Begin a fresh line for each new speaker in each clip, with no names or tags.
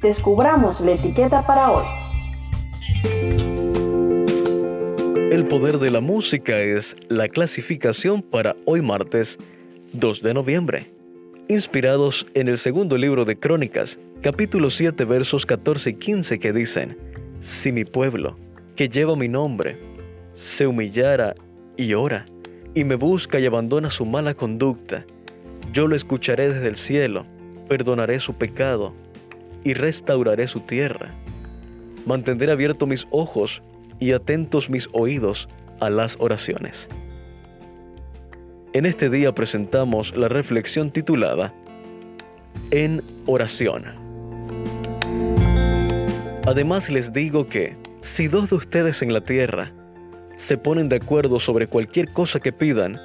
descubramos la etiqueta para hoy.
El poder de la música es la clasificación para hoy martes 2 de noviembre. Inspirados en el segundo libro de Crónicas, capítulo 7 versos 14 y 15 que dicen, Si mi pueblo, que lleva mi nombre, se humillara y ora, y me busca y abandona su mala conducta, yo lo escucharé desde el cielo, perdonaré su pecado y restauraré su tierra. Mantendré abiertos mis ojos y atentos mis oídos a las oraciones. En este día presentamos la reflexión titulada En oración. Además les digo que si dos de ustedes en la tierra se ponen de acuerdo sobre cualquier cosa que pidan,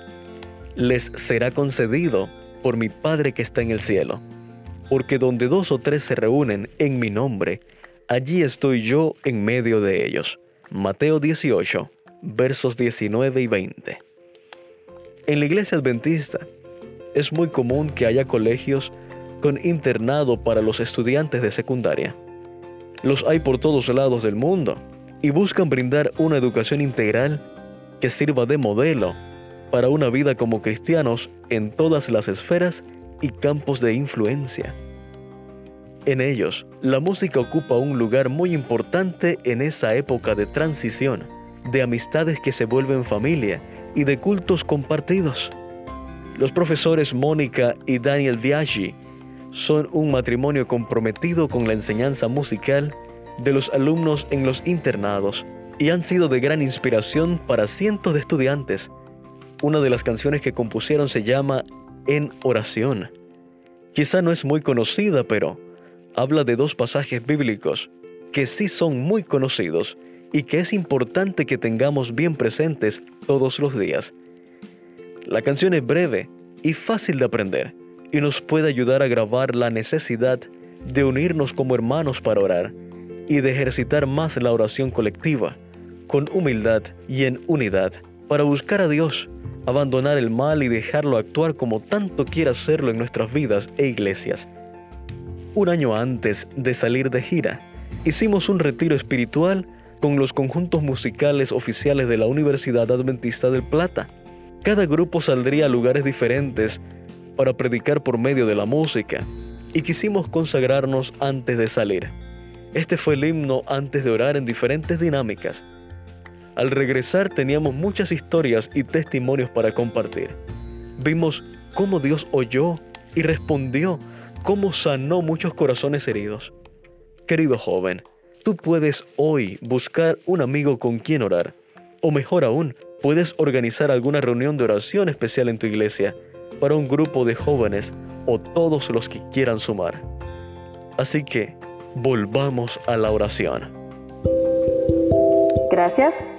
les será concedido por mi Padre que está en el cielo. Porque donde dos o tres se reúnen en mi nombre, allí estoy yo en medio de ellos. Mateo 18, versos 19 y 20. En la iglesia adventista es muy común que haya colegios con internado para los estudiantes de secundaria. Los hay por todos lados del mundo y buscan brindar una educación integral que sirva de modelo para una vida como cristianos en todas las esferas y campos de influencia. En ellos, la música ocupa un lugar muy importante en esa época de transición, de amistades que se vuelven familia y de cultos compartidos. Los profesores Mónica y Daniel Biaggi son un matrimonio comprometido con la enseñanza musical de los alumnos en los internados y han sido de gran inspiración para cientos de estudiantes. Una de las canciones que compusieron se llama En oración. Quizá no es muy conocida, pero habla de dos pasajes bíblicos que sí son muy conocidos y que es importante que tengamos bien presentes todos los días. La canción es breve y fácil de aprender y nos puede ayudar a grabar la necesidad de unirnos como hermanos para orar y de ejercitar más la oración colectiva, con humildad y en unidad, para buscar a Dios, abandonar el mal y dejarlo actuar como tanto quiera hacerlo en nuestras vidas e iglesias. Un año antes de salir de gira, hicimos un retiro espiritual con los conjuntos musicales oficiales de la Universidad Adventista del Plata. Cada grupo saldría a lugares diferentes para predicar por medio de la música y quisimos consagrarnos antes de salir. Este fue el himno antes de orar en diferentes dinámicas. Al regresar teníamos muchas historias y testimonios para compartir. Vimos cómo Dios oyó y respondió cómo sanó muchos corazones heridos. Querido joven, tú puedes hoy buscar un amigo con quien orar. O mejor aún, puedes organizar alguna reunión de oración especial en tu iglesia para un grupo de jóvenes o todos los que quieran sumar. Así que, volvamos a la oración.
Gracias